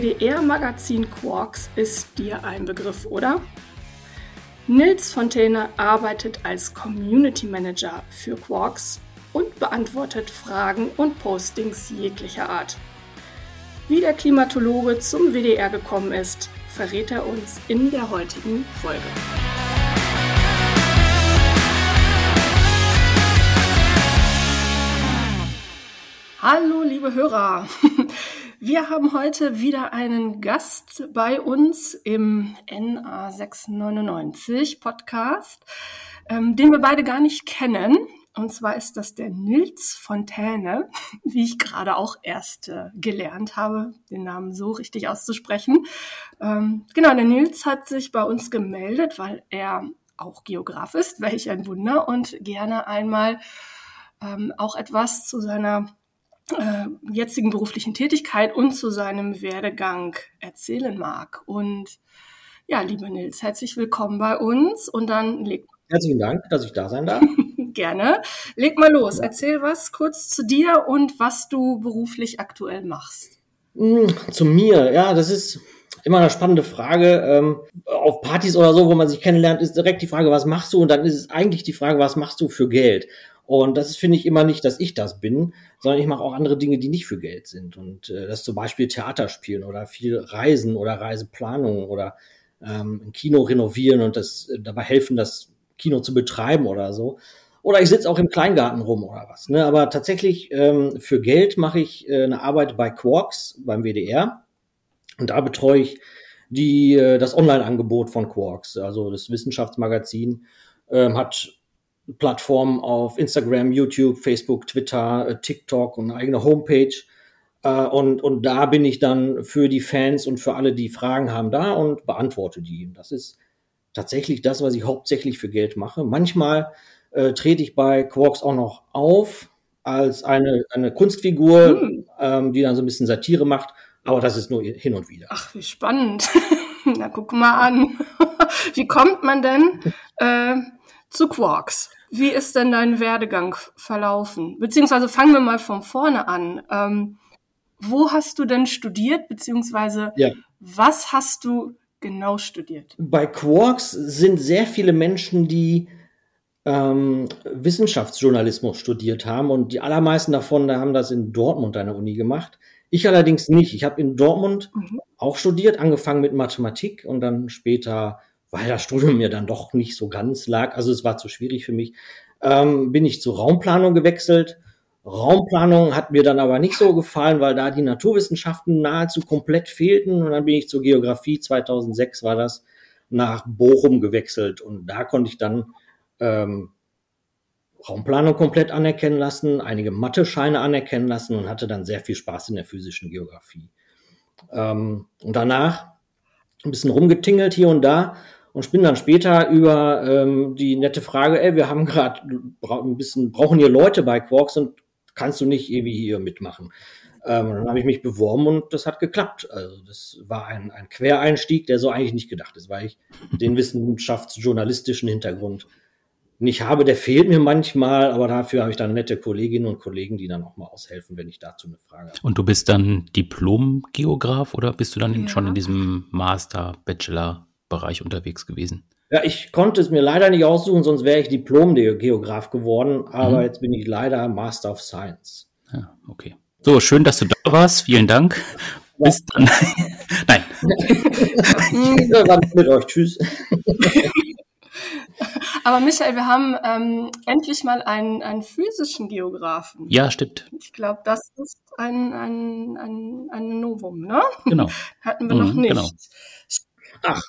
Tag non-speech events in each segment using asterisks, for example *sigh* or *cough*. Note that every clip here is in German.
WDR-Magazin Quarks ist dir ein Begriff, oder? Nils Fontaine arbeitet als Community Manager für Quarks und beantwortet Fragen und Postings jeglicher Art. Wie der Klimatologe zum WDR gekommen ist, verrät er uns in der heutigen Folge. Hallo, liebe Hörer. *laughs* Wir haben heute wieder einen Gast bei uns im NA699 Podcast, ähm, den wir beide gar nicht kennen. Und zwar ist das der Nils Fontäne, *laughs* wie ich gerade auch erst äh, gelernt habe, den Namen so richtig auszusprechen. Ähm, genau, der Nils hat sich bei uns gemeldet, weil er auch Geograf ist, welch ein Wunder, und gerne einmal ähm, auch etwas zu seiner äh, jetzigen beruflichen Tätigkeit und zu seinem Werdegang erzählen mag. Und ja, lieber Nils, herzlich willkommen bei uns und dann leg *laughs* Herzlichen Dank, dass ich da sein darf. Gerne. Leg mal los. Erzähl was kurz zu dir und was du beruflich aktuell machst. Hm, zu mir, ja, das ist immer eine spannende Frage. Ähm, auf Partys oder so, wo man sich kennenlernt, ist direkt die Frage, was machst du? Und dann ist es eigentlich die Frage, was machst du für Geld? Und das finde ich immer nicht, dass ich das bin, sondern ich mache auch andere Dinge, die nicht für Geld sind. Und äh, das zum Beispiel Theater spielen oder viel Reisen oder Reiseplanung oder ähm, ein Kino renovieren und das äh, dabei helfen, das Kino zu betreiben oder so. Oder ich sitze auch im Kleingarten rum oder was. Ne? Aber tatsächlich ähm, für Geld mache ich äh, eine Arbeit bei Quarks beim WDR. Und da betreue ich die, äh, das Online-Angebot von Quarks, also das Wissenschaftsmagazin, ähm, hat Plattformen auf Instagram, YouTube, Facebook, Twitter, äh, TikTok und eine eigene Homepage. Äh, und, und da bin ich dann für die Fans und für alle, die Fragen haben, da und beantworte die. Das ist tatsächlich das, was ich hauptsächlich für Geld mache. Manchmal äh, trete ich bei Quarks auch noch auf als eine, eine Kunstfigur, hm. ähm, die dann so ein bisschen Satire macht. Aber das ist nur hin und wieder. Ach, wie spannend. *laughs* Na, guck mal an. *laughs* wie kommt man denn äh, zu Quarks? Wie ist denn dein Werdegang verlaufen? Beziehungsweise fangen wir mal von vorne an. Ähm, wo hast du denn studiert? Beziehungsweise ja. was hast du genau studiert? Bei Quarks sind sehr viele Menschen, die ähm, Wissenschaftsjournalismus studiert haben und die allermeisten davon da haben das in Dortmund an der Uni gemacht. Ich allerdings nicht. Ich habe in Dortmund mhm. auch studiert, angefangen mit Mathematik und dann später weil das Studium mir dann doch nicht so ganz lag, also es war zu schwierig für mich, ähm, bin ich zur Raumplanung gewechselt. Raumplanung hat mir dann aber nicht so gefallen, weil da die Naturwissenschaften nahezu komplett fehlten. Und dann bin ich zur Geografie, 2006 war das, nach Bochum gewechselt. Und da konnte ich dann ähm, Raumplanung komplett anerkennen lassen, einige Mathe-Scheine anerkennen lassen und hatte dann sehr viel Spaß in der physischen Geografie. Ähm, und danach ein bisschen rumgetingelt hier und da und bin dann später über ähm, die nette Frage, ey, wir haben gerade ein bisschen, brauchen hier Leute bei Quarks und kannst du nicht irgendwie hier mitmachen? Ähm, dann habe ich mich beworben und das hat geklappt. Also das war ein, ein Quereinstieg, der so eigentlich nicht gedacht ist, weil ich den wissenschaftsjournalistischen Hintergrund nicht habe. Der fehlt mir manchmal, aber dafür habe ich dann nette Kolleginnen und Kollegen, die dann auch mal aushelfen, wenn ich dazu eine Frage habe. Und du bist dann Diplom-Geograf oder bist du dann ja. schon in diesem Master-, Bachelor- Bereich unterwegs gewesen? Ja, ich konnte es mir leider nicht aussuchen, sonst wäre ich Diplom-Geograf geworden, aber mhm. jetzt bin ich leider Master of Science. Ja, okay. So, schön, dass du da warst. Vielen Dank. Ja. Bis dann. *laughs* Nein. ja, mit euch. Tschüss. *laughs* Aber Michael, wir haben ähm, endlich mal einen, einen physischen Geografen. Ja, stimmt. Ich glaube, das ist ein, ein, ein, ein Novum, ne? Genau. *laughs* Hatten wir mhm, noch nicht. Genau. Ach,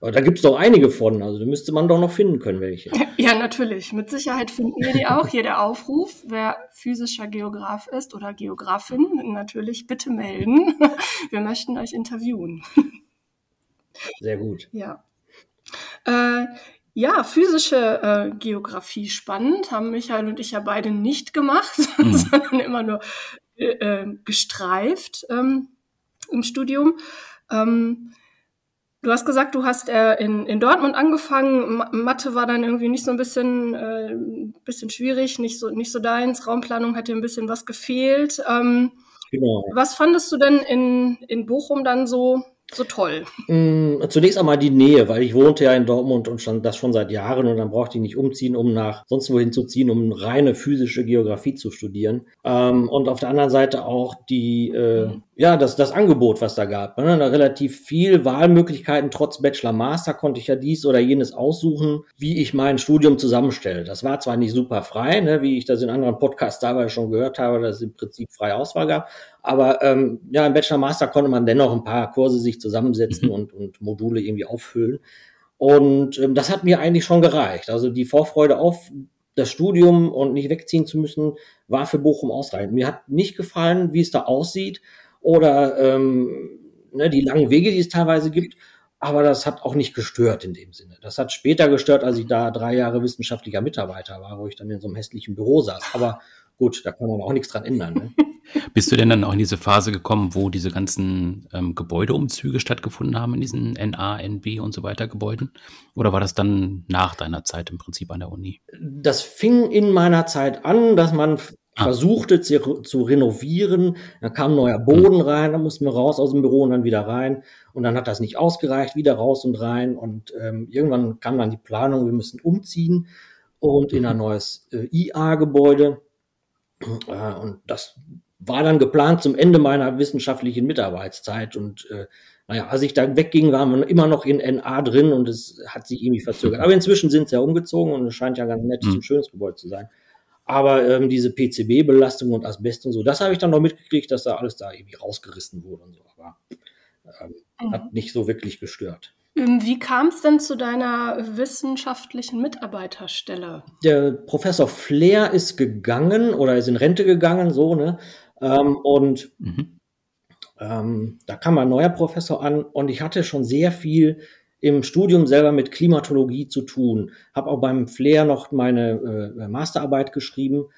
da gibt es doch einige von, also da müsste man doch noch finden können, welche. *laughs* Ja, natürlich. Mit Sicherheit finden wir die auch. Hier der Aufruf, wer physischer Geograf ist oder Geografin, natürlich bitte melden. *laughs* Wir möchten euch interviewen. Sehr gut. Ja. Äh, ja, physische äh, Geografie spannend, haben Michael und ich ja beide nicht gemacht, *laughs* mhm. sondern immer nur äh, gestreift ähm, im Studium. Ähm, Du hast gesagt, du hast äh, in, in Dortmund angefangen. Mathe war dann irgendwie nicht so ein bisschen, äh, bisschen schwierig, nicht so, nicht so deins. Raumplanung hat dir ein bisschen was gefehlt. Ähm, Genau. Was fandest du denn in, in Bochum dann so so toll? Mm, zunächst einmal die Nähe, weil ich wohnte ja in Dortmund und schon, das schon seit Jahren und dann brauchte ich nicht umziehen, um nach sonst wohin zu ziehen, um reine physische Geografie zu studieren. Ähm, und auf der anderen Seite auch die, äh, mhm. Ja, das, das Angebot, was da gab. Ne? Da relativ viel Wahlmöglichkeiten, trotz Bachelor Master konnte ich ja dies oder jenes aussuchen, wie ich mein Studium zusammenstelle. Das war zwar nicht super frei, ne, wie ich das in anderen Podcasts dabei schon gehört habe, dass es im Prinzip freie Auswahl gab, aber ähm, ja, im Bachelor Master konnte man dennoch ein paar Kurse sich zusammensetzen mhm. und, und Module irgendwie auffüllen. Und ähm, das hat mir eigentlich schon gereicht. Also die Vorfreude auf das Studium und nicht wegziehen zu müssen, war für Bochum ausreichend. Mir hat nicht gefallen, wie es da aussieht oder ähm, ne, die langen Wege, die es teilweise gibt. Aber das hat auch nicht gestört in dem Sinne. Das hat später gestört, als ich da drei Jahre wissenschaftlicher Mitarbeiter war, wo ich dann in so einem hässlichen Büro saß. Aber gut, da kann man auch nichts dran ändern. Ne? *laughs* Bist du denn dann auch in diese Phase gekommen, wo diese ganzen ähm, Gebäudeumzüge stattgefunden haben in diesen NA, NB und so weiter Gebäuden? Oder war das dann nach deiner Zeit im Prinzip an der Uni? Das fing in meiner Zeit an, dass man ah. versuchte zu, zu, renovieren. Da kam neuer Boden hm. rein, dann mussten wir raus aus dem Büro und dann wieder rein. Und dann hat das nicht ausgereicht, wieder raus und rein. Und ähm, irgendwann kam dann die Planung, wir müssen umziehen und in ein mhm. neues äh, IA-Gebäude. Äh, und das war dann geplant zum Ende meiner wissenschaftlichen Mitarbeitszeit und äh, naja, als ich da wegging, waren wir immer noch in NA drin und es hat sich irgendwie verzögert. Aber inzwischen sind sie ja umgezogen und es scheint ja ganz nettes mhm. und schönes Gebäude zu sein. Aber ähm, diese PCB-Belastung und Asbest und so, das habe ich dann noch mitgekriegt, dass da alles da irgendwie rausgerissen wurde und so. Aber ähm, mhm. hat nicht so wirklich gestört. Ähm, wie kam es denn zu deiner wissenschaftlichen Mitarbeiterstelle? Der Professor Flair ist gegangen oder ist in Rente gegangen, so, ne? Ähm, und mhm. ähm, da kam ein neuer Professor an und ich hatte schon sehr viel im Studium selber mit Klimatologie zu tun. Habe auch beim Flair noch meine äh, Masterarbeit geschrieben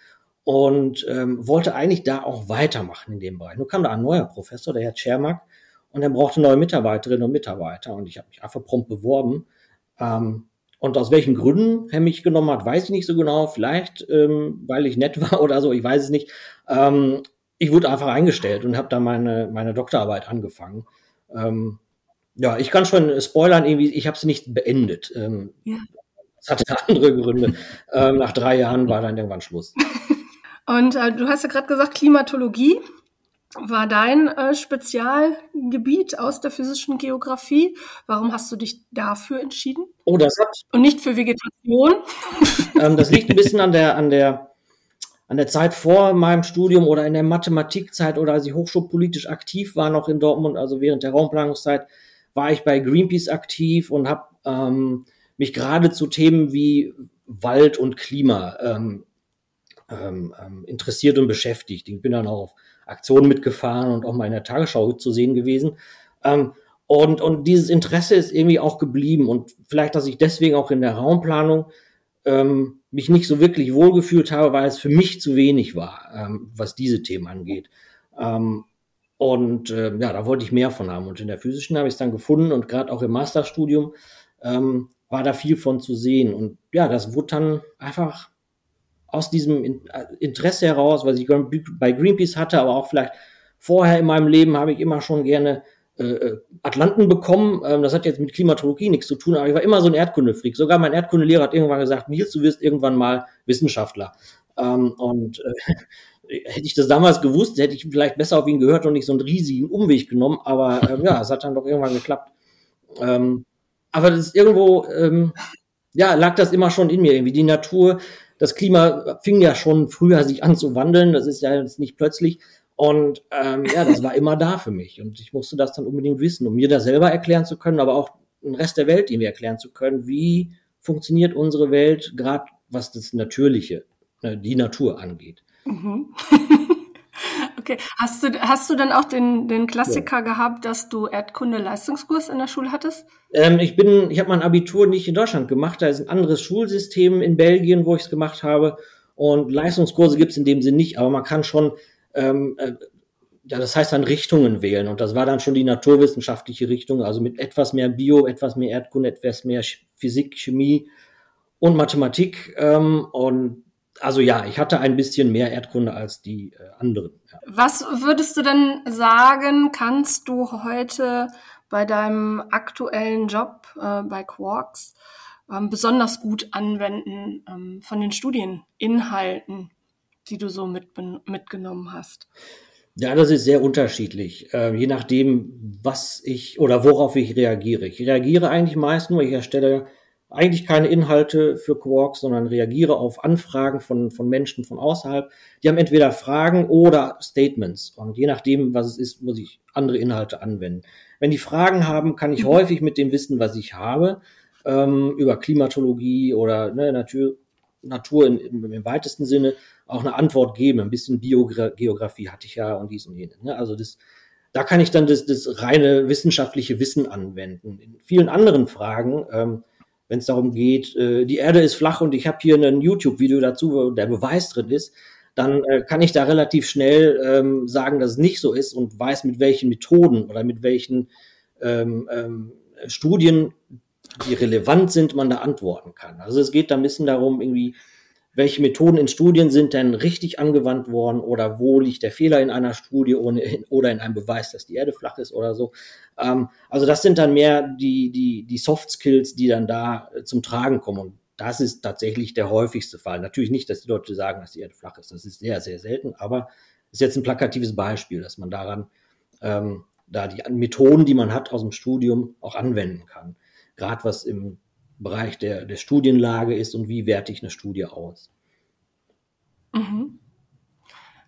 und ähm, wollte eigentlich da auch weitermachen in dem Bereich. Nur kam da ein neuer Professor, der Herr Czermak, und er brauchte neue Mitarbeiterinnen und Mitarbeiter und ich habe mich einfach prompt beworben. Ähm, und aus welchen Gründen er mich genommen hat, weiß ich nicht so genau. Vielleicht, ähm, weil ich nett *laughs* war oder so, ich weiß es nicht. Ähm, ich wurde einfach eingestellt und habe da meine, meine Doktorarbeit angefangen. Ähm, ja, ich kann schon spoilern, irgendwie, ich habe sie nicht beendet. Ähm, ja. Das hatte andere Gründe. *laughs* ähm, nach drei Jahren war dann irgendwann Schluss. *laughs* Und äh, du hast ja gerade gesagt, Klimatologie war dein äh, Spezialgebiet aus der physischen Geografie. Warum hast du dich dafür entschieden? Oh, das hat. Und nicht für Vegetation? *laughs* ähm, das liegt ein bisschen an der, an der an der Zeit vor meinem Studium oder in der Mathematikzeit oder als ich hochschulpolitisch aktiv war noch in Dortmund, also während der Raumplanungszeit, war ich bei Greenpeace aktiv und habe ähm, mich gerade zu Themen wie Wald und Klima ähm, ähm, ähm, interessiert und beschäftigt. Ich bin dann auch auf Aktionen mitgefahren und auch mal in der Tagesschau zu sehen gewesen. Ähm, und, und dieses Interesse ist irgendwie auch geblieben und vielleicht, dass ich deswegen auch in der Raumplanung ähm, mich nicht so wirklich wohlgefühlt habe, weil es für mich zu wenig war, was diese Themen angeht. Ähm, und äh, ja, da wollte ich mehr von haben. Und in der physischen habe ich es dann gefunden und gerade auch im Masterstudium ähm, war da viel von zu sehen. Und ja, das wurde dann einfach aus diesem äh, Interesse heraus, was ich bei Greenpeace hatte, aber auch vielleicht vorher in meinem Leben habe ich immer schon gerne äh, äh, Atlanten bekommen. Ähm, das hat jetzt mit Klimatologie nichts zu tun, aber ich war immer so ein Erdkundefreak. Sogar mein Erdkundelehrer hat irgendwann gesagt, Nils, du wirst irgendwann mal Wissenschaftler. Ähm, und äh, hätte ich das damals gewusst, hätte ich vielleicht besser auf ihn gehört und nicht so einen riesigen Umweg genommen. Aber ähm, ja, es hat dann doch irgendwann geklappt. Ähm, aber das ist irgendwo, ähm, ja, lag das immer schon in mir irgendwie. Die Natur, das Klima fing ja schon früher sich an zu wandeln. Das ist ja jetzt nicht plötzlich. Und ähm, ja, das war immer da für mich. Und ich musste das dann unbedingt wissen, um mir das selber erklären zu können, aber auch den Rest der Welt irgendwie erklären zu können, wie funktioniert unsere Welt, gerade was das Natürliche, äh, die Natur angeht. Mhm. *laughs* okay. Hast du, hast du dann auch den, den Klassiker ja. gehabt, dass du Erdkunde-Leistungskurs in der Schule hattest? Ähm, ich bin, ich habe mein Abitur nicht in Deutschland gemacht. Da ist ein anderes Schulsystem in Belgien, wo ich es gemacht habe. Und Leistungskurse gibt es in dem Sinn nicht, aber man kann schon ähm, äh, ja, das heißt dann Richtungen wählen. Und das war dann schon die naturwissenschaftliche Richtung, also mit etwas mehr Bio, etwas mehr Erdkunde, etwas mehr Physik, Chemie und Mathematik. Ähm, und also ja, ich hatte ein bisschen mehr Erdkunde als die äh, anderen. Ja. Was würdest du denn sagen, kannst du heute bei deinem aktuellen Job äh, bei Quarks ähm, besonders gut anwenden ähm, von den Studieninhalten, die du so mit, mitgenommen hast? Ja, das ist sehr unterschiedlich, äh, je nachdem, was ich oder worauf ich reagiere. Ich reagiere eigentlich meist nur, ich erstelle eigentlich keine Inhalte für Quarks, sondern reagiere auf Anfragen von, von Menschen von außerhalb. Die haben entweder Fragen oder Statements. Und je nachdem, was es ist, muss ich andere Inhalte anwenden. Wenn die Fragen haben, kann ich mhm. häufig mit dem Wissen, was ich habe, ähm, über Klimatologie oder ne, Natur, Natur in, im, im, weitesten Sinne auch eine Antwort geben. Ein bisschen Biogeografie hatte ich ja und dies und jenes. Ne? Also das, da kann ich dann das, das reine wissenschaftliche Wissen anwenden. In vielen anderen Fragen, ähm, wenn es darum geht, äh, die Erde ist flach und ich habe hier ein YouTube-Video dazu, wo der Beweis drin ist, dann äh, kann ich da relativ schnell ähm, sagen, dass es nicht so ist und weiß, mit welchen Methoden oder mit welchen ähm, ähm, Studien die relevant sind, man da antworten kann. Also es geht da ein bisschen darum, irgendwie, welche Methoden in Studien sind denn richtig angewandt worden oder wo liegt der Fehler in einer Studie oder in einem Beweis, dass die Erde flach ist oder so. Ähm, also das sind dann mehr die, die, die Soft Skills, die dann da äh, zum Tragen kommen. Und das ist tatsächlich der häufigste Fall. Natürlich nicht, dass die Leute sagen, dass die Erde flach ist. Das ist sehr, sehr selten, aber ist jetzt ein plakatives Beispiel, dass man daran ähm, da die Methoden, die man hat aus dem Studium, auch anwenden kann gerade was im Bereich der, der Studienlage ist und wie werte ich eine Studie aus. Mhm.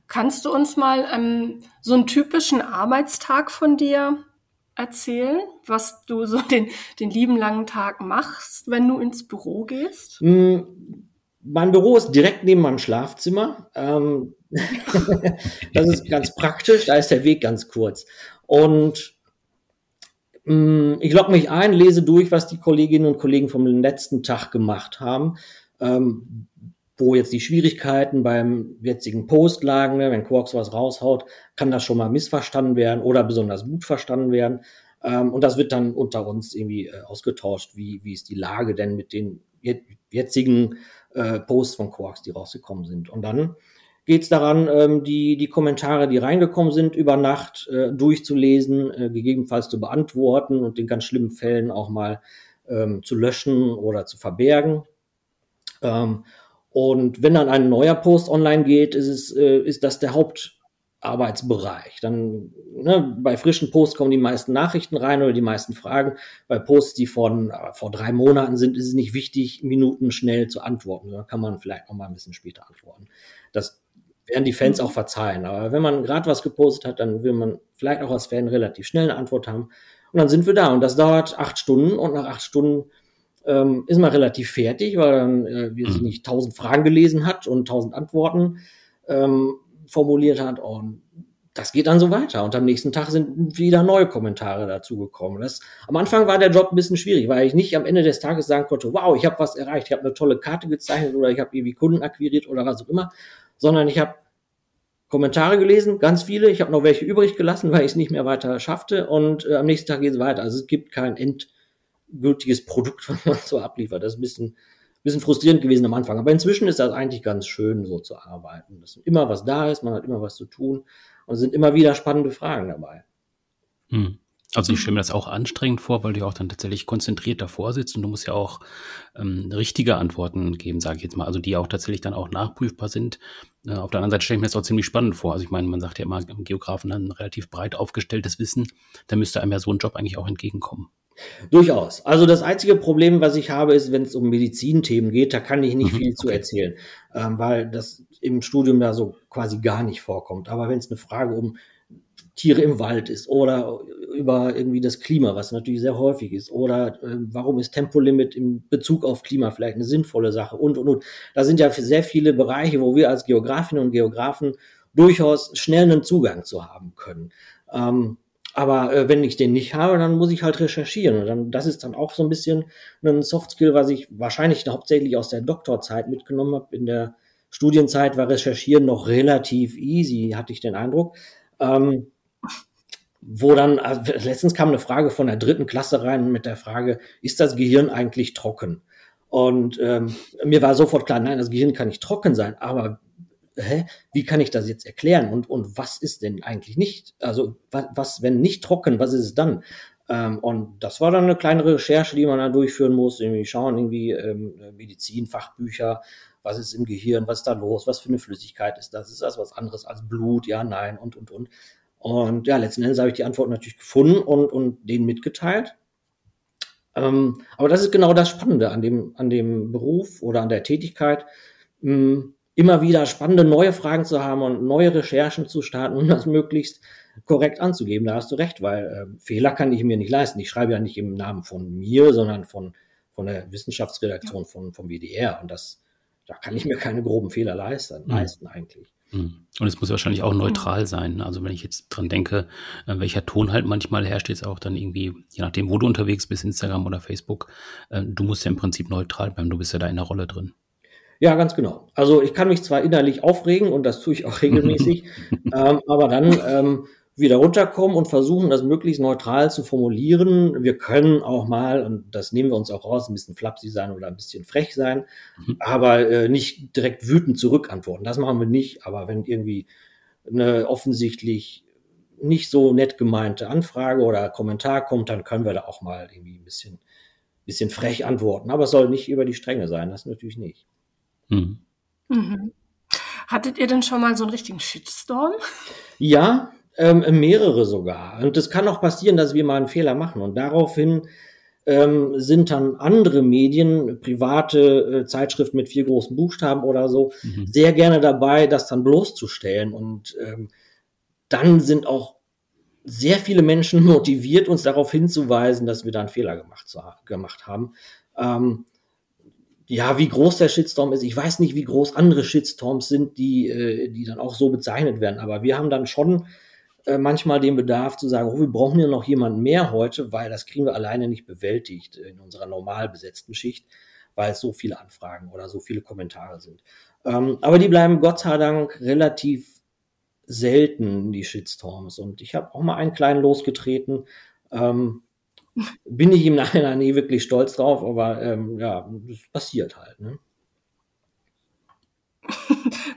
Kannst du uns mal ähm, so einen typischen Arbeitstag von dir erzählen, was du so *laughs* den, den lieben langen Tag machst, wenn du ins Büro gehst? Mm, mein Büro ist direkt neben meinem Schlafzimmer. Ähm, *laughs* das ist ganz praktisch, da ist der Weg ganz kurz. Und ich logge mich ein, lese durch, was die Kolleginnen und Kollegen vom letzten Tag gemacht haben, ähm, wo jetzt die Schwierigkeiten beim jetzigen Post lagen. Ne? Wenn Quarks was raushaut, kann das schon mal missverstanden werden oder besonders gut verstanden werden. Ähm, und das wird dann unter uns irgendwie äh, ausgetauscht, wie, wie ist die Lage denn mit den jetzigen äh, Posts von Quarks, die rausgekommen sind. Und dann geht es daran, ähm, die, die Kommentare, die reingekommen sind, über Nacht äh, durchzulesen, äh, gegebenenfalls zu beantworten und in ganz schlimmen Fällen auch mal ähm, zu löschen oder zu verbergen. Ähm, und wenn dann ein neuer Post online geht, ist, es, äh, ist das der Hauptarbeitsbereich. Dann ne, bei frischen Posts kommen die meisten Nachrichten rein oder die meisten Fragen. Bei Posts, die von äh, vor drei Monaten sind, ist es nicht wichtig, Minuten schnell zu antworten. Da kann man vielleicht noch mal ein bisschen später antworten. Das werden die Fans auch verzeihen. Aber wenn man gerade was gepostet hat, dann will man vielleicht auch als Fan relativ schnell eine Antwort haben. Und dann sind wir da. Und das dauert acht Stunden. Und nach acht Stunden ähm, ist man relativ fertig, weil dann, äh, wie sie mhm. nicht, tausend Fragen gelesen hat und tausend Antworten ähm, formuliert hat. Und das geht dann so weiter. Und am nächsten Tag sind wieder neue Kommentare dazugekommen. Das, am Anfang war der Job ein bisschen schwierig, weil ich nicht am Ende des Tages sagen konnte, wow, ich habe was erreicht, ich habe eine tolle Karte gezeichnet oder ich habe irgendwie Kunden akquiriert oder was auch immer, sondern ich habe Kommentare gelesen, ganz viele. Ich habe noch welche übrig gelassen, weil ich es nicht mehr weiter schaffte. Und äh, am nächsten Tag geht es weiter. Also es gibt kein endgültiges Produkt, *laughs* was man so abliefert. Das ist ein bisschen, bisschen frustrierend gewesen am Anfang. Aber inzwischen ist das eigentlich ganz schön, so zu arbeiten. Dass immer was da ist, man hat immer was zu tun und es sind immer wieder spannende Fragen dabei. Hm. Also ich stelle mir das auch anstrengend vor, weil du ja auch dann tatsächlich konzentriert davor sitzt und du musst ja auch ähm, richtige Antworten geben, sage ich jetzt mal, also die auch tatsächlich dann auch nachprüfbar sind. Äh, auf der anderen Seite stelle ich mir das auch ziemlich spannend vor. Also ich meine, man sagt ja immer, im Geografen ein relativ breit aufgestelltes Wissen, da müsste einem ja so ein Job eigentlich auch entgegenkommen. Durchaus. Also das einzige Problem, was ich habe, ist, wenn es um Medizinthemen geht, da kann ich nicht mhm, viel okay. zu erzählen, ähm, weil das im Studium ja so quasi gar nicht vorkommt. Aber wenn es eine Frage um Tiere im Wald ist oder über irgendwie das Klima, was natürlich sehr häufig ist, oder äh, warum ist Tempolimit in Bezug auf Klima vielleicht eine sinnvolle Sache und und und. Da sind ja sehr viele Bereiche, wo wir als Geografinnen und Geografen durchaus schnell einen Zugang zu haben können. Ähm, aber äh, wenn ich den nicht habe, dann muss ich halt recherchieren. Und dann, das ist dann auch so ein bisschen ein Softskill, was ich wahrscheinlich hauptsächlich aus der Doktorzeit mitgenommen habe. In der Studienzeit war Recherchieren noch relativ easy, hatte ich den Eindruck. Ähm, wo dann, also letztens kam eine Frage von der dritten Klasse rein mit der Frage, ist das Gehirn eigentlich trocken? Und ähm, mir war sofort klar, nein, das Gehirn kann nicht trocken sein, aber hä, wie kann ich das jetzt erklären? Und, und was ist denn eigentlich nicht? Also was, was wenn nicht trocken, was ist es dann? Ähm, und das war dann eine kleine Recherche, die man da durchführen muss, irgendwie schauen, irgendwie ähm, Medizin, Fachbücher, was ist im Gehirn, was ist da los, was für eine Flüssigkeit ist das, ist das was anderes als Blut, ja, nein und, und, und. Und ja, letzten Endes habe ich die Antwort natürlich gefunden und, und denen mitgeteilt. Ähm, aber das ist genau das Spannende an dem, an dem Beruf oder an der Tätigkeit, mh, hm, immer wieder spannende neue Fragen zu haben und neue Recherchen zu starten und das möglichst korrekt anzugeben. Da hast du recht, weil äh, Fehler kann ich mir nicht leisten. Ich schreibe ja nicht im Namen von mir, sondern von, von der Wissenschaftsredaktion von, vom WDR. Und das, da kann ich mir keine groben Fehler leisten, mhm. leisten eigentlich. Mhm. Und es muss wahrscheinlich auch neutral sein. Also wenn ich jetzt dran denke, äh, welcher Ton halt manchmal herrscht, jetzt auch dann irgendwie, je nachdem, wo du unterwegs bist, Instagram oder Facebook, äh, du musst ja im Prinzip neutral bleiben. Du bist ja da in der Rolle drin. Ja, ganz genau. Also ich kann mich zwar innerlich aufregen und das tue ich auch *laughs* regelmäßig, ähm, aber dann ähm, wieder runterkommen und versuchen, das möglichst neutral zu formulieren. Wir können auch mal, und das nehmen wir uns auch raus, ein bisschen flapsig sein oder ein bisschen frech sein, mhm. aber äh, nicht direkt wütend zurückantworten. Das machen wir nicht. Aber wenn irgendwie eine offensichtlich nicht so nett gemeinte Anfrage oder Kommentar kommt, dann können wir da auch mal irgendwie ein bisschen, bisschen frech antworten. Aber es soll nicht über die Stränge sein, das natürlich nicht. Mhm. Mhm. Hattet ihr denn schon mal so einen richtigen Shitstorm? Ja, ähm, mehrere sogar. Und es kann auch passieren, dass wir mal einen Fehler machen. Und daraufhin ähm, sind dann andere Medien, private äh, Zeitschriften mit vier großen Buchstaben oder so, mhm. sehr gerne dabei, das dann bloßzustellen. Und ähm, dann sind auch sehr viele Menschen *laughs* motiviert, uns darauf hinzuweisen, dass wir da einen Fehler gemacht, gemacht haben. Ähm, ja, wie groß der Shitstorm ist, ich weiß nicht, wie groß andere Shitstorms sind, die, äh, die dann auch so bezeichnet werden. Aber wir haben dann schon äh, manchmal den Bedarf zu sagen, oh, wir brauchen ja noch jemanden mehr heute, weil das kriegen wir alleine nicht bewältigt in unserer normal besetzten Schicht, weil es so viele Anfragen oder so viele Kommentare sind. Ähm, aber die bleiben Gott sei Dank relativ selten, die Shitstorms. Und ich habe auch mal einen kleinen losgetreten. Ähm, *laughs* bin ich im Nachhinein nie wirklich stolz drauf, aber ähm, ja, das passiert halt. Ne?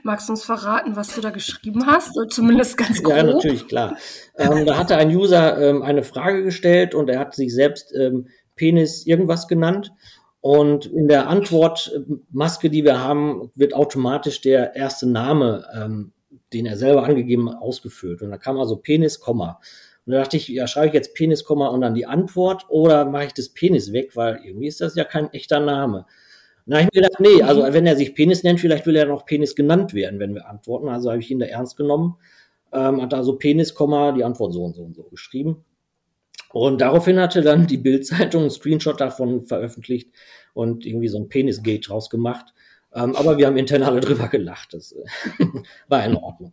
Magst du uns verraten, was du da geschrieben hast? Oder zumindest ganz grob? Ja, natürlich, klar. Ähm, da hatte ein User ähm, eine Frage gestellt und er hat sich selbst ähm, Penis irgendwas genannt. Und in der Antwortmaske, die wir haben, wird automatisch der erste Name, ähm, den er selber angegeben, ausgeführt. Und da kam also Penis, Komma. Und da dachte ich, ja, schreibe ich jetzt Penis, Komma und dann die Antwort oder mache ich das Penis weg, weil irgendwie ist das ja kein echter Name. Na, ich mir gedacht, nee, also mhm. wenn er sich Penis nennt, vielleicht will er noch Penis genannt werden, wenn wir antworten. Also habe ich ihn da ernst genommen. Ähm, hat also Penis, die Antwort so und so und so geschrieben. Und daraufhin hatte dann die Bildzeitung einen Screenshot davon veröffentlicht und irgendwie so ein Penis-Gate draus gemacht. Ähm, aber wir haben intern alle drüber gelacht. Das äh, *laughs* war in Ordnung.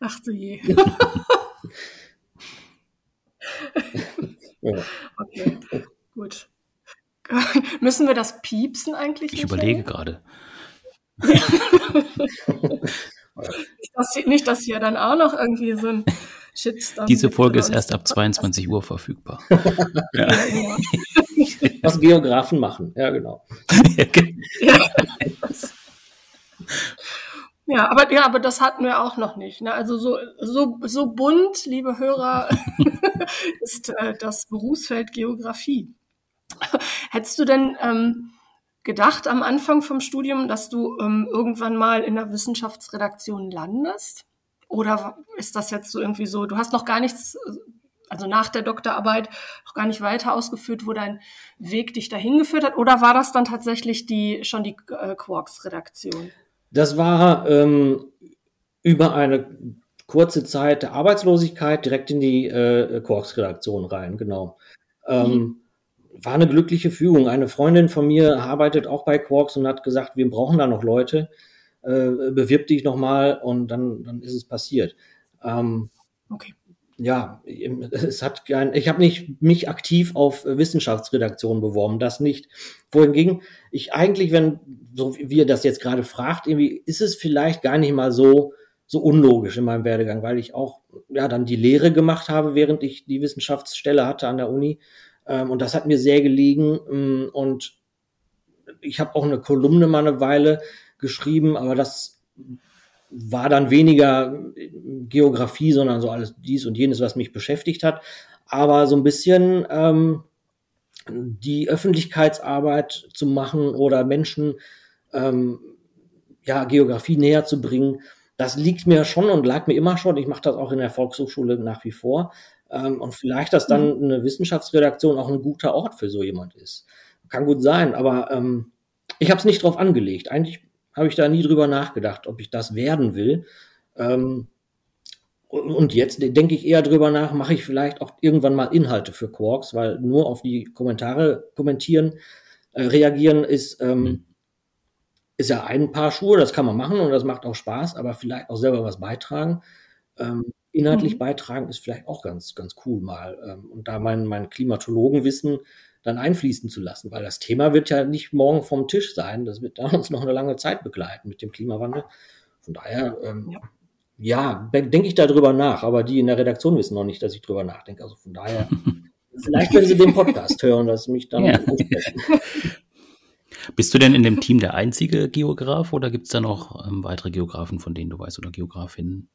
Ach du je. ja. *laughs* Okay, gut. *laughs* Müssen wir das piepsen eigentlich? Ich überlege gerade. *laughs* das nicht, dass hier dann auch noch irgendwie so ein Shitstorm. Diese Folge ist erst ab 22 Uhr verfügbar. *laughs* ja. Ja, Was Geografen machen, ja, genau. ja. Ja, aber ja, aber das hatten wir auch noch nicht. Ne? Also so so so bunt, liebe Hörer, ist äh, das Berufsfeld Geografie. *laughs* Hättest du denn ähm, gedacht am Anfang vom Studium, dass du ähm, irgendwann mal in der Wissenschaftsredaktion landest? Oder ist das jetzt so irgendwie so, du hast noch gar nichts, also nach der Doktorarbeit noch gar nicht weiter ausgeführt, wo dein Weg dich dahin geführt hat? Oder war das dann tatsächlich die, schon die äh, Quarks-Redaktion? Das war ähm, über eine kurze Zeit der Arbeitslosigkeit direkt in die äh, Quarks-Redaktion rein, genau. Ähm, mhm war eine glückliche Fügung. Eine Freundin von mir arbeitet auch bei Quarks und hat gesagt, wir brauchen da noch Leute, äh, bewirb dich nochmal und dann, dann ist es passiert. Ähm, okay. Ja, es hat kein, ich habe nicht mich aktiv auf Wissenschaftsredaktion beworben, das nicht. Wohingegen ich eigentlich, wenn, so wie ihr das jetzt gerade fragt, irgendwie ist es vielleicht gar nicht mal so, so unlogisch in meinem Werdegang, weil ich auch ja dann die Lehre gemacht habe, während ich die Wissenschaftsstelle hatte an der Uni Ähm, und das hat mir sehr gelegen. Mm, und ich habe auch eine Kolumne mal eine Weile geschrieben, aber das war dann weniger Geografie, sondern so alles dies und jenes, was mich beschäftigt hat. Aber so ein bisschen ähm, die Öffentlichkeitsarbeit zu machen oder Menschen ähm, ja, Geografie näher zu bringen, das liegt mir schon und lag mir immer schon. Ich mache das auch in der Volkshochschule nach wie vor. Ähm, und vielleicht, dass dann mhm. eine Wissenschaftsredaktion auch ein guter Ort für so jemand ist. Kann gut sein, aber ähm, ich habe es nicht drauf angelegt. Eigentlich habe ich da nie drüber nachgedacht, ob ich das werden will. Ähm, und jetzt denke ich eher drüber nach, mache ich vielleicht auch irgendwann mal Inhalte für Quarks, weil nur auf die Kommentare kommentieren, äh, reagieren ist, ähm, mhm. ist ja ein Paar Schuhe, das kann man machen und das macht auch Spaß, aber vielleicht auch selber was beitragen. Ähm, inhaltlich mhm. beitragen ist vielleicht auch ganz, ganz cool mal. Ähm, und da mein, mein Klimatologenwissen dann einfließen zu lassen, weil das Thema wird ja nicht morgen vom Tisch sein, das wird da *laughs* uns noch eine lange Zeit begleiten mit dem Klimawandel. Von daher, ähm, ja ja, denke ich darüber nach, aber die in der Redaktion wissen noch nicht, dass ich darüber nachdenke. Also von daher, *laughs* vielleicht wenn sie den Podcast hören, dass mich dann ja. *laughs* Bist du denn in dem Team der einzige Geograf oder gibt es da noch ähm, weitere Geografen, von denen du weißt oder Geografinnen?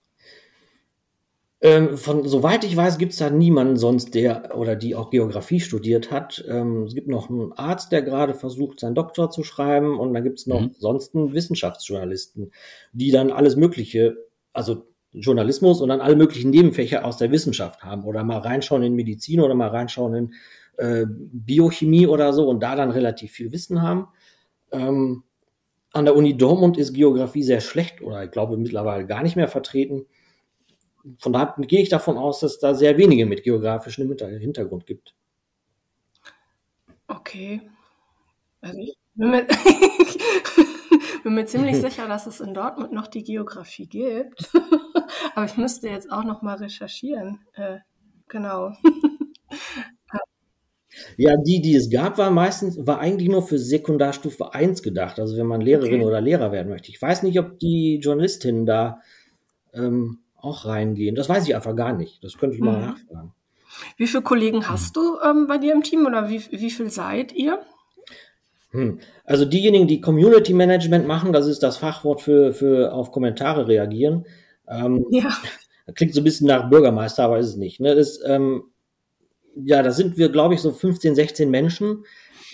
Ähm, von, soweit ich weiß, gibt es da niemanden sonst, der oder die auch Geografie studiert hat. Ähm, es gibt noch einen Arzt, der gerade versucht, seinen Doktor zu schreiben, und dann gibt es noch mhm. sonst Wissenschaftsjournalisten, die dann alles Mögliche also Journalismus und dann alle möglichen Nebenfächer aus der Wissenschaft haben oder mal reinschauen in Medizin oder mal reinschauen in äh, Biochemie oder so und da dann relativ viel Wissen haben. Ähm, an der Uni Dortmund ist Geografie sehr schlecht oder ich glaube mittlerweile gar nicht mehr vertreten. Von daher gehe ich davon aus, dass da sehr wenige mit geografischem Hintergrund gibt. Okay. Also ich bin mir, *laughs* bin mir ziemlich *laughs* sicher, dass es in Dortmund noch die Geografie gibt. *laughs* Aber ich müsste jetzt auch noch mal recherchieren. Äh, genau. Ja, die, die es gab, war meistens, war eigentlich nur für Sekundarstufe 1 gedacht, also wenn man Lehrerin okay. oder Lehrer werden möchte. Ich weiß nicht, ob die Journalistinnen da ähm, auch reingehen. Das weiß ich einfach gar nicht. Das könnte ich mal mhm. nachfragen. Wie viele Kollegen hast du ähm, bei dir im Team oder wie, wie viel seid ihr? Hm. Also diejenigen, die Community Management machen, das ist das Fachwort für, für auf Kommentare reagieren. Ähm, ja. *laughs* Klingt so ein bisschen nach Bürgermeister, aber ist es nicht. Ne? Das, ähm, ja, da sind wir, glaube ich, so 15, 16 Menschen,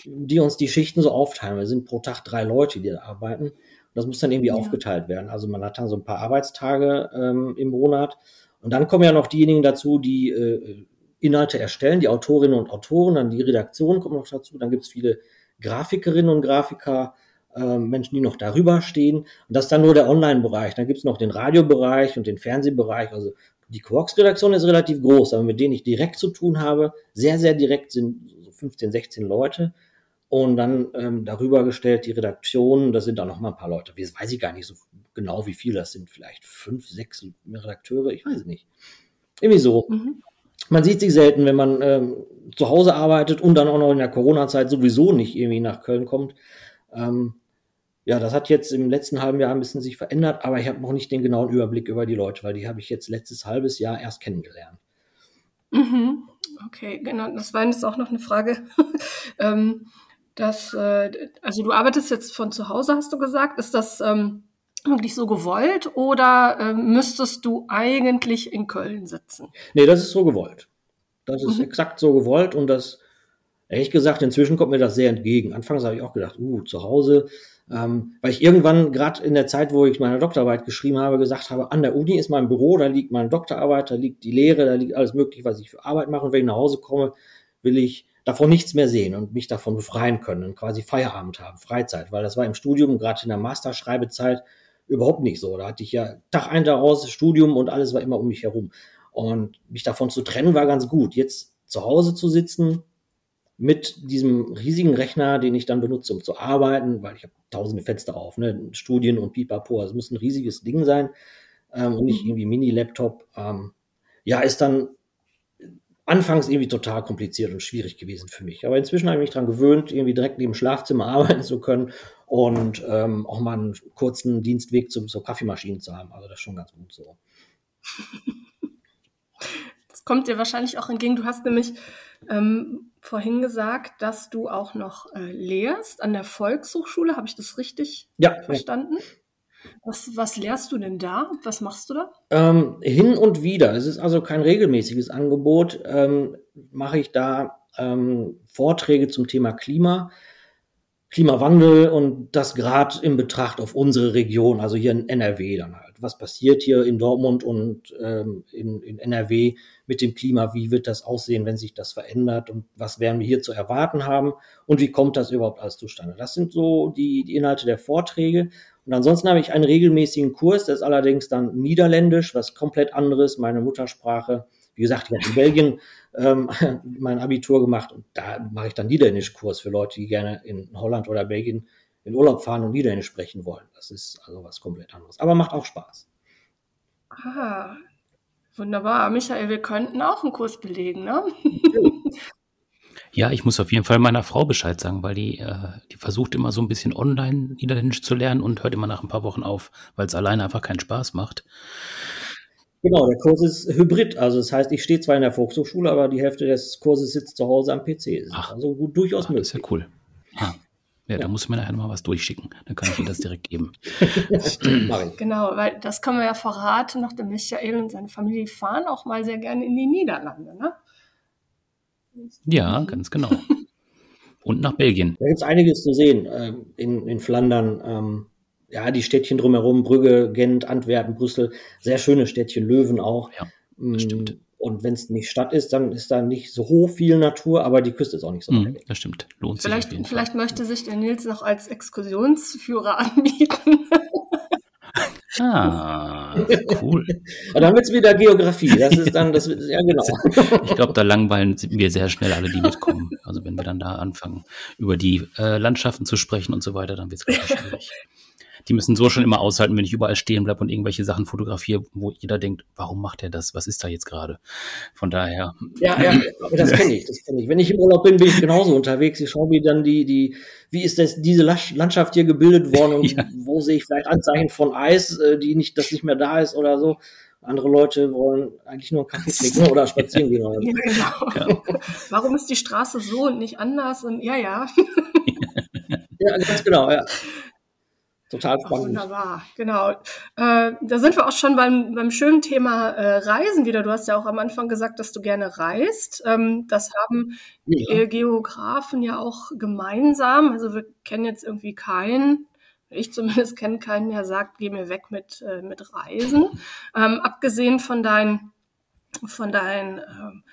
die uns die Schichten so aufteilen. Wir sind pro Tag drei Leute, die da arbeiten. Und das muss dann irgendwie ja. aufgeteilt werden. Also man hat dann so ein paar Arbeitstage ähm, im Monat. Und dann kommen ja noch diejenigen dazu, die äh, Inhalte erstellen, die Autorinnen und Autoren, dann die Redaktion kommt noch dazu. Dann gibt es viele Grafikerinnen und Grafiker, äh, Menschen, die noch darüber stehen. Und das ist dann nur der Online-Bereich. Dann gibt es noch den Radiobereich und den Fernsehbereich. Also die Quarks-Redaktion ist relativ groß, aber mit denen ich direkt zu tun habe, sehr, sehr direkt sind so 15, 16 Leute. Und dann ähm, darüber gestellt die Redaktion, das sind auch noch mal ein paar Leute. Das weiß ich gar nicht so genau, wie viele das sind. Vielleicht fünf, sechs Redakteure, ich weiß es nicht. Irgendwie so. Mhm man sieht sich selten, wenn man ähm, zu Hause arbeitet und dann auch noch in der Corona-Zeit sowieso nicht irgendwie nach Köln kommt. Ähm, ja, das hat jetzt im letzten halben Jahr ein bisschen sich verändert, aber ich habe noch nicht den genauen Überblick über die Leute, weil die habe ich jetzt letztes halbes Jahr erst kennengelernt. Mhm. Okay, genau. Das war jetzt auch noch eine Frage. *laughs* ähm, dass, äh, also du arbeitest jetzt von zu Hause, hast du gesagt. Ist das ähm, wirklich so gewollt oder äh, müsstest du eigentlich in Köln sitzen? Nee, das ist so gewollt. Das ist mhm. exakt so gewollt und das, ehrlich gesagt, inzwischen kommt mir das sehr entgegen. Anfangs habe ich auch gedacht, uh, zu Hause, ähm, weil ich irgendwann, gerade in der Zeit, wo ich meine Doktorarbeit geschrieben habe, gesagt habe, an der Uni ist mein Büro, da liegt meine Doktorarbeit, da liegt die Lehre, da liegt alles mögliche, was ich für Arbeit mache. Und wenn ich nach Hause komme, will ich davon nichts mehr sehen und mich davon befreien können und quasi Feierabend haben, Freizeit, weil das war im Studium, gerade in der Masterschreibezeit, überhaupt nicht so. Da hatte ich ja Tag ein, Tag aus, Studium und alles war immer um mich herum. Und mich davon zu trennen war ganz gut. Jetzt zu Hause zu sitzen mit diesem riesigen Rechner, den ich dann benutze, um zu arbeiten, weil ich habe tausende Fenster auf, ne? Studien und Pipapo. Es muss ein riesiges Ding sein ähm, und nicht mhm. irgendwie Mini-Laptop. Ähm, ja, ist dann anfangs irgendwie total kompliziert und schwierig gewesen für mich. Aber inzwischen habe ich mich daran gewöhnt, irgendwie direkt neben dem Schlafzimmer *laughs* arbeiten zu können und ähm, auch mal einen kurzen Dienstweg zum, zur Kaffeemaschine zu haben. Also das ist schon ganz gut so. das kommt dir wahrscheinlich auch entgegen. Du hast nämlich ähm, vorhin gesagt, dass du auch noch äh, lehrst an der Volkshochschule. Habe ich das richtig Ja, verstanden? Was, was lehrst du denn da? Was machst du da? Ähm, hin und wieder. Es ist also kein regelmäßiges Angebot. Ähm, mache ich da ähm, Vorträge zum Thema Klima, Klimawandel und das gerade in Betracht auf unsere Region, also hier in NRW dann halt. Was passiert hier in Dortmund und ähm, in, in NRW mit dem Klima? Wie wird das aussehen, wenn sich das verändert? Und was werden wir hier zu erwarten haben? Und wie kommt das überhaupt alles zustande? Das sind so die, die Inhalte der Vorträge. Und ansonsten habe ich einen regelmäßigen Kurs, der ist allerdings dann Niederländisch, was komplett anderes, meine Muttersprache. Wie gesagt, ich habe in Belgien ähm, *laughs* mein Abitur gemacht und da mache ich dann Niederländisch-Kurs für Leute, die gerne in Holland oder Belgien in Urlaub fahren und Niederländisch sprechen wollen. Das ist also was komplett anderes. Aber macht auch Spaß. Ah, wunderbar. Michael, wir könnten auch einen Kurs belegen, ne? *laughs* Ja, ich muss auf jeden Fall meiner Frau Bescheid sagen, weil die, äh, die versucht immer so ein bisschen online Niederländisch zu lernen und hört immer nach ein paar Wochen auf, weil es alleine einfach keinen Spaß macht. Genau, der Kurs ist hybrid. Also das heißt, ich stehe zwar in der Volkshochschule, aber die Hälfte des Kurses sitzt zu Hause am PC. Das Ach. ist also gut, durchaus Ah, das ist möglich. ja cool. Ja, ja, da muss mir nachher nochmal was durchschicken. Dann kann ich ihr das direkt geben. *laughs* Ich. Genau, weil das können wir ja verraten noch, der Michael und seine Familie fahren auch mal sehr gerne in die Niederlande, ne? Ja, ganz genau. *laughs* Und nach Belgien. Da gibt es einiges zu sehen ähm, in, in Flandern. Ähm, ja, die Städtchen drumherum, Brügge, Gent, Antwerpen, Brüssel, sehr schöne Städtchen, Löwen auch. Ja, Mm, stimmt. Und wenn es nicht Stadt ist, dann ist da nicht so viel Natur, aber die Küste ist auch nicht so weit weg. das stimmt. Lohnt sich Vielleicht, jeden vielleicht möchte sich der Nils noch als Exkursionsführer *laughs* anbieten. Ah, cool. *laughs* Aber dann wird es wieder Geografie. Das ist dann, das ja genau. *laughs* Ich glaube, da langweilen wir sehr schnell alle, die mitkommen. Also wenn wir dann da anfangen, über die äh, Landschaften zu sprechen und so weiter, dann wird es schwierig. Die müssen so schon immer aushalten, wenn ich überall stehen bleibe und irgendwelche Sachen fotografiere, wo jeder denkt, warum macht er das? Was ist da jetzt gerade? Von daher, Ja, ja, das *laughs* kenne ich, das kenne ich. Wenn ich im Urlaub bin, bin ich genauso unterwegs. Ich schaue mir dann die, die, wie ist das, diese Landschaft hier gebildet worden und *laughs* Ja. wo sehe ich vielleicht Anzeichen von Eis, äh, die nicht, das nicht mehr da ist oder so. Andere Leute wollen eigentlich nur einen Kaffee trinken oder spazieren gehen oder so. *laughs* Ja, genau. Warum ist die Straße so und nicht anders? Und ja, ja. Ja, ganz genau, ja. Total Ach, spannend. wunderbar, genau. Äh, da sind wir auch schon beim, beim schönen Thema äh, Reisen wieder. Du hast ja auch am Anfang gesagt, dass du gerne reist. Ähm, das haben Ja. Geografen ja auch gemeinsam. Also wir kennen jetzt irgendwie keinen, ich zumindest kenne keinen, der sagt, geh mir weg mit, äh, mit Reisen. Ähm, abgesehen von deinen, von deinen ähm,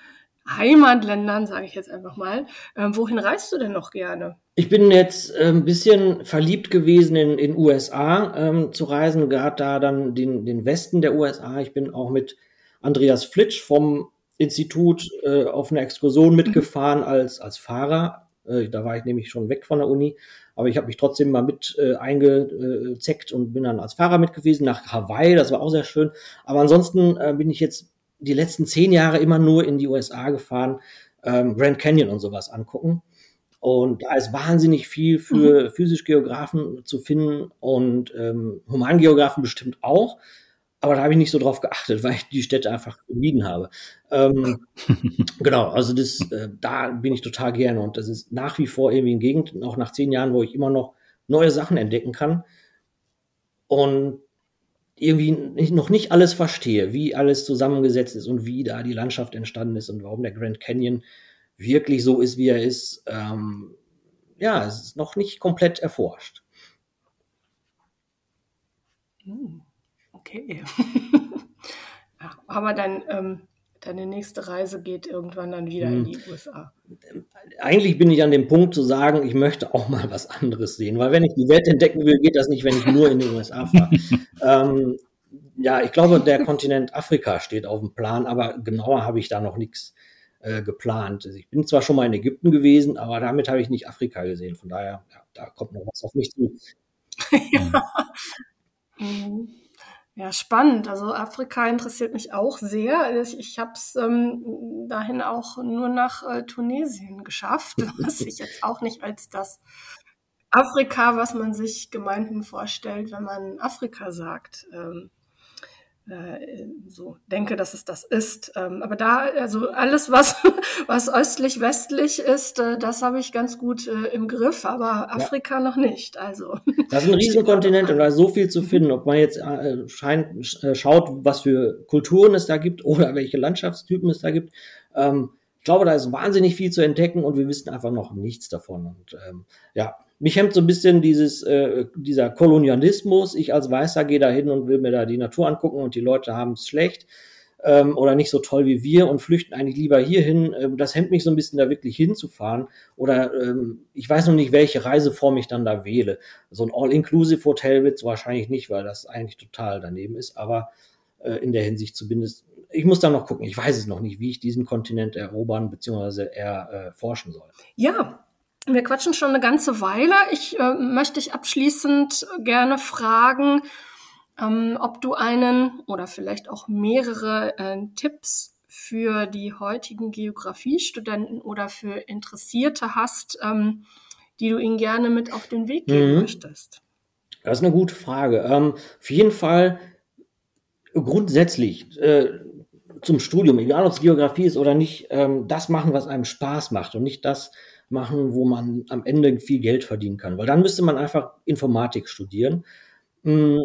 Heimatländern, sage ich jetzt einfach mal, ähm, wohin reist du denn noch gerne? Ich bin jetzt äh, ein bisschen verliebt gewesen in in USA ähm, zu reisen, gerade da dann den, den Westen der USA. Ich bin auch mit Andreas Flitsch vom Institut äh, auf eine Exkursion mitgefahren als, als Fahrer. Äh, da war ich nämlich schon weg von der Uni, aber ich habe mich trotzdem mal mit äh, eingezeckt und bin dann als Fahrer mit gewesen nach Hawaii. Das war auch sehr schön. Aber ansonsten äh, bin ich jetzt die letzten zehn Jahre immer nur in die USA gefahren, ähm, Grand Canyon und sowas angucken. Und da ist wahnsinnig viel für Physisch-Geografen zu finden und ähm, Humangeografen bestimmt auch. Aber da habe ich nicht so drauf geachtet, *laughs* weil ich die Städte einfach gemieden habe. Ähm, *laughs* genau, also das, äh, da bin ich total gerne und das ist nach wie vor irgendwie eine Gegend, auch nach zehn Jahren, wo ich immer noch neue Sachen entdecken kann und irgendwie noch nicht alles verstehe, wie alles zusammengesetzt ist und wie da die Landschaft entstanden ist und warum der Grand Canyon wirklich so ist, wie er ist. Ähm, ja, es ist noch nicht komplett erforscht. Hm, Okay. *laughs* aber dann, ähm, deine nächste Reise geht irgendwann dann wieder in Hm. die USA. Eigentlich bin ich an dem Punkt zu sagen, ich möchte auch mal was anderes sehen, weil wenn ich die Welt entdecken will, geht das nicht, wenn ich nur in die USA fahre. *laughs* ähm, ja, ich glaube, der Kontinent Afrika steht auf dem Plan, aber genauer habe ich da noch nichts äh, geplant. Also ich bin zwar schon mal in Ägypten gewesen, aber damit habe ich nicht Afrika gesehen. Von daher, ja, da kommt noch was auf mich zu. *laughs* Mhm. Ja, spannend. Also Afrika interessiert mich auch sehr. Ich, ich habe es ähm, dahin auch nur nach äh, Tunesien geschafft, *laughs* was ich jetzt auch nicht als das Afrika, was man sich gemeinhin vorstellt, wenn man Afrika sagt, ähm, äh, so denke, dass es das ist. Ähm, aber da, also alles, was, *laughs* was östlich-westlich ist, äh, das habe ich ganz gut äh, im Griff, aber Afrika ja. noch nicht. Also. Das ist ein *laughs* Riesenkontinent und da ist so viel zu finden, ob man jetzt äh, scheint, äh, schaut, was für Kulturen es da gibt oder *laughs* welche Landschaftstypen es da gibt. Ähm, ich glaube, da ist wahnsinnig viel zu entdecken und wir wissen einfach noch nichts davon. Und ähm, ja, mich hemmt so ein bisschen dieses, äh, dieser Kolonialismus. Ich als Weißer gehe da hin und will mir da die Natur angucken und die Leute haben es schlecht ähm, oder nicht so toll wie wir und flüchten eigentlich lieber hierhin. Ähm, das hemmt mich so ein bisschen, da wirklich hinzufahren. Oder ähm, ich weiß noch nicht, welche Reiseform ich dann da wähle. So ein All-Inclusive-Hotel wird es wahrscheinlich nicht, weil das eigentlich total daneben ist. Aber äh, in der Hinsicht zumindest, ich muss da noch gucken. Ich weiß es noch nicht, wie ich diesen Kontinent erobern bzw. erforschen soll. Ja, wir quatschen schon eine ganze Weile. Ich äh, möchte dich abschließend gerne fragen, ähm, ob du einen oder vielleicht auch mehrere äh, Tipps für die heutigen Geografiestudenten oder für Interessierte hast, ähm, die du ihnen gerne mit auf den Weg geben mhm. möchtest. Das ist eine gute Frage. Ähm, auf jeden Fall grundsätzlich äh, zum Studium, egal ob es Geografie ist oder nicht, ähm, das machen, was einem Spaß macht und nicht das, machen, wo man am Ende viel Geld verdienen kann. Weil dann müsste man einfach Informatik studieren. Mm,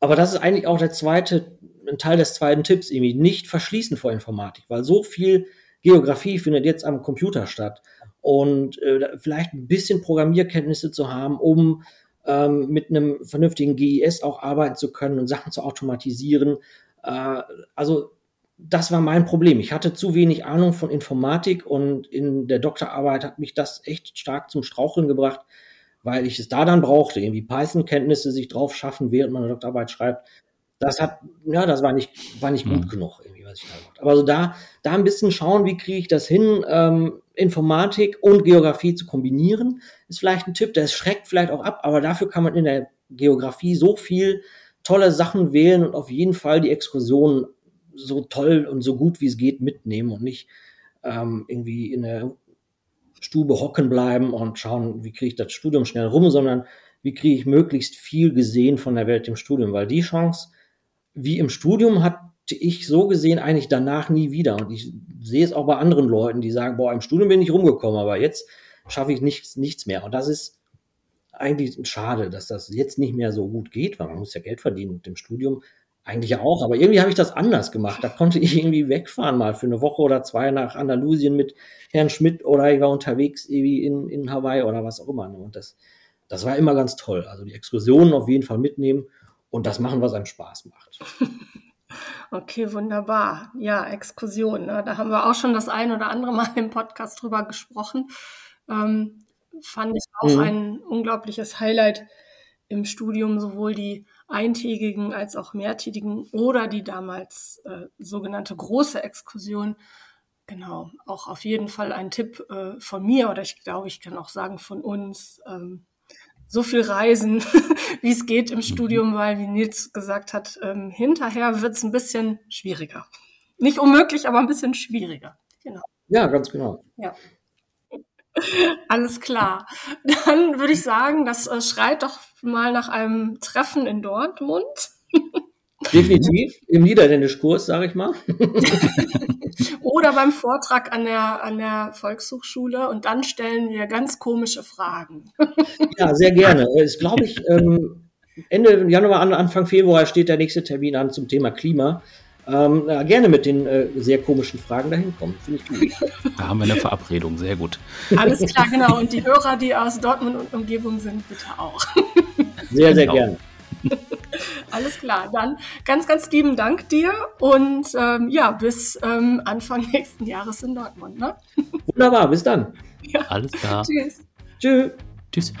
aber das ist eigentlich auch der zweite, ein Teil des zweiten Tipps, irgendwie nicht verschließen vor Informatik, weil so viel Geografie findet jetzt am Computer statt. Und äh, vielleicht ein bisschen Programmierkenntnisse zu haben, um ähm, mit einem vernünftigen GIS auch arbeiten zu können und Sachen zu automatisieren. Äh, also das war mein Problem. Ich hatte zu wenig Ahnung von Informatik und in der Doktorarbeit hat mich das echt stark zum Straucheln gebracht, weil ich es da dann brauchte, irgendwie Python-Kenntnisse sich drauf schaffen, während man eine Doktorarbeit schreibt. Das hat, ja, das war nicht, war nicht gut mhm. genug, irgendwie, was ich da gemacht Aber also da, da ein bisschen schauen, wie kriege ich das hin, ähm, Informatik und Geografie zu kombinieren, ist vielleicht ein Tipp, der schreckt vielleicht auch ab, aber dafür kann man in der Geografie so viel tolle Sachen wählen und auf jeden Fall die Exkursionen so toll und so gut wie es geht mitnehmen und nicht ähm, irgendwie in der Stube hocken bleiben und schauen, wie kriege ich das Studium schnell rum, sondern wie kriege ich möglichst viel gesehen von der Welt im Studium, weil die Chance, wie im Studium, hatte ich so gesehen eigentlich danach nie wieder. Und ich sehe es auch bei anderen Leuten, die sagen, boah, im Studium bin ich rumgekommen, aber jetzt schaffe ich nichts, nichts mehr. Und das ist eigentlich schade, dass das jetzt nicht mehr so gut geht, weil man muss ja Geld verdienen mit dem Studium. Eigentlich auch, aber irgendwie habe ich das anders gemacht. Da konnte ich irgendwie wegfahren mal für eine Woche oder zwei nach Andalusien mit Herrn Schmidt oder ich war unterwegs irgendwie in, in Hawaii oder was auch immer. Ne? Und das, das war immer ganz toll. Also die Exkursionen auf jeden Fall mitnehmen und das machen, was einem Spaß macht. *laughs* Okay, wunderbar. Ja, Exkursion. Ne? Da haben wir auch schon das ein oder andere Mal im Podcast drüber gesprochen. Ähm, fand ich auch mhm. ein unglaubliches Highlight im Studium, sowohl die eintägigen als auch mehrtägigen oder die damals äh, sogenannte große Exkursion. Genau, auch auf jeden Fall ein Tipp äh, von mir oder ich glaube, ich kann auch sagen von uns. Ähm, so viel reisen, *laughs* wie es geht im mhm. Studium, weil, wie Nils gesagt hat, ähm, hinterher wird es ein bisschen schwieriger. Nicht unmöglich, aber ein bisschen schwieriger. Genau. Ja, ganz genau. Ja. *laughs* Alles klar. Dann würde ich sagen, das äh, schreit doch mal nach einem Treffen in Dortmund. *laughs* Definitiv, im Niederländischkurs, sage ich mal. *laughs* Oder beim Vortrag an der, an der Volkshochschule und dann stellen wir ganz komische Fragen. *laughs* Ja, sehr gerne. Es glaube ich, ähm, Ende Januar, Anfang Februar steht der nächste Termin an zum Thema Klima ähm, ja, gerne mit den äh, sehr komischen Fragen dahin kommen. Finde ich gut. Da haben wir eine Verabredung, sehr gut. Alles klar, genau. Und die Hörer, die aus Dortmund und Umgebung sind, bitte auch. Sehr, sehr genau. gerne. *laughs* Alles klar, dann ganz, ganz lieben Dank dir und ähm, ja, bis ähm, Anfang *laughs* nächsten Jahres in Dortmund. Ne? *laughs* Wunderbar, bis dann. Ja. Alles klar. Tschüss. Tschüss. Tschüss.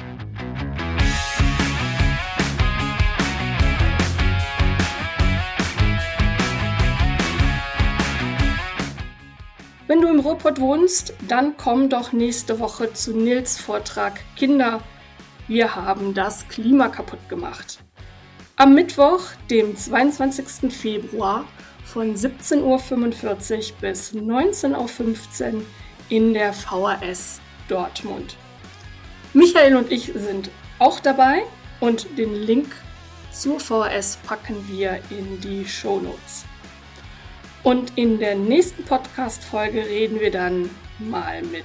Wenn du im Ruhrpott wohnst, dann komm doch nächste Woche zu Nils Vortrag Kinder, wir haben das Klima kaputt gemacht. Am Mittwoch, dem 22. Februar von 17.45 Uhr bis 19.15 Uhr in der VHS Dortmund. Michael und ich sind auch dabei und den Link zur VHS packen wir in die Show Notes. Und in der nächsten Podcast-Folge reden wir dann mal mit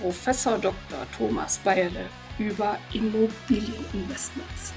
Professor Dr. Thomas Bayerle über Immobilieninvestments.